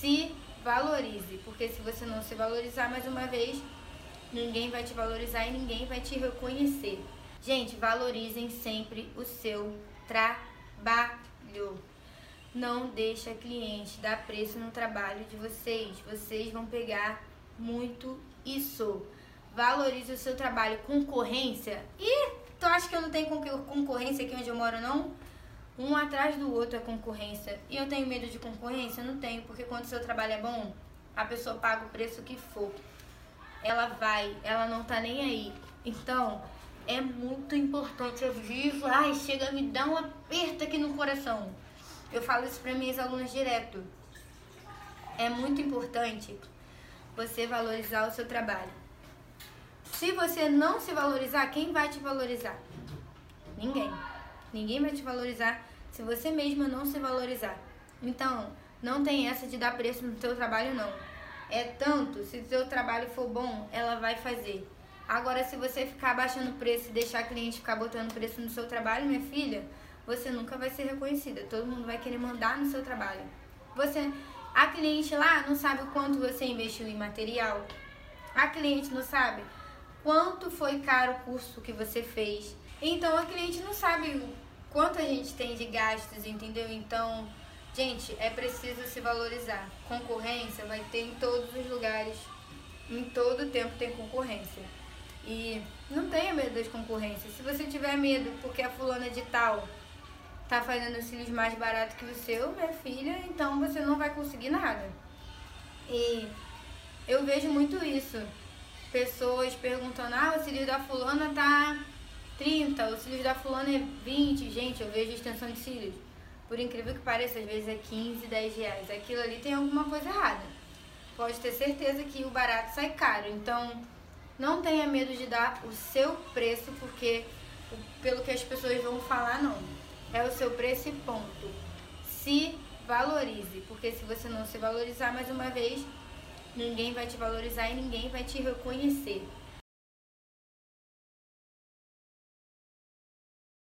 se valorize, porque se você não se valorizar mais uma vez, ninguém vai te valorizar e ninguém vai te reconhecer. Gente, valorizem sempre o seu trabalho. Não deixa cliente dar preço no trabalho de vocês. Vocês vão pegar muito isso. Valorize o seu trabalho. Concorrência? Ih, tu acha que eu não tenho concorrência aqui onde eu moro, não? Um atrás do outro é concorrência. E eu tenho medo de concorrência? Não tenho, porque quando o seu trabalho é bom, a pessoa paga o preço que for. Ela vai, ela não tá nem aí. Então, é muito importante. Eu vivo, ai, chega me dar um aperto aqui no coração. Eu falo isso para minhas alunas direto. É muito importante você valorizar o seu trabalho. Se você não se valorizar, quem vai te valorizar? Ninguém. Vai te valorizar se você mesma não se valorizar. Então, não tem essa de dar preço no seu trabalho, não. É tanto, se o seu trabalho for bom, ela vai fazer. Agora, se você ficar baixando preço e deixar a cliente ficar botando preço no seu trabalho, minha filha, você nunca vai ser reconhecida. Todo mundo vai querer mandar no seu trabalho. Você, a cliente lá não sabe o quanto você investiu em material. A cliente não sabe quanto foi caro o curso que você fez. Então a cliente não sabe quanto a gente tem de gastos, entendeu? Então, gente, é preciso se valorizar. Concorrência vai ter em todos os lugares. Em todo tempo tem concorrência. E não tenha medo das concorrências. Se você tiver medo porque a fulana de tal tá fazendo os cílios mais barato que o seu, minha filha, então você não vai conseguir nada. E eu vejo muito isso. Pessoas perguntando, ah, o cílio da fulana tá 30, o cílio da fulana é 20. Gente, eu vejo extensão de cílios. Por incrível que pareça, às vezes é 15, 10 reais. Aquilo ali tem alguma coisa errada. Pode ter certeza que o barato sai caro. Então, não tenha medo de dar o seu preço, porque pelo que as pessoas vão falar, não é o seu preço e ponto. Se valorize, porque se você não se valorizar mais uma vez, ninguém vai te valorizar e ninguém vai te reconhecer.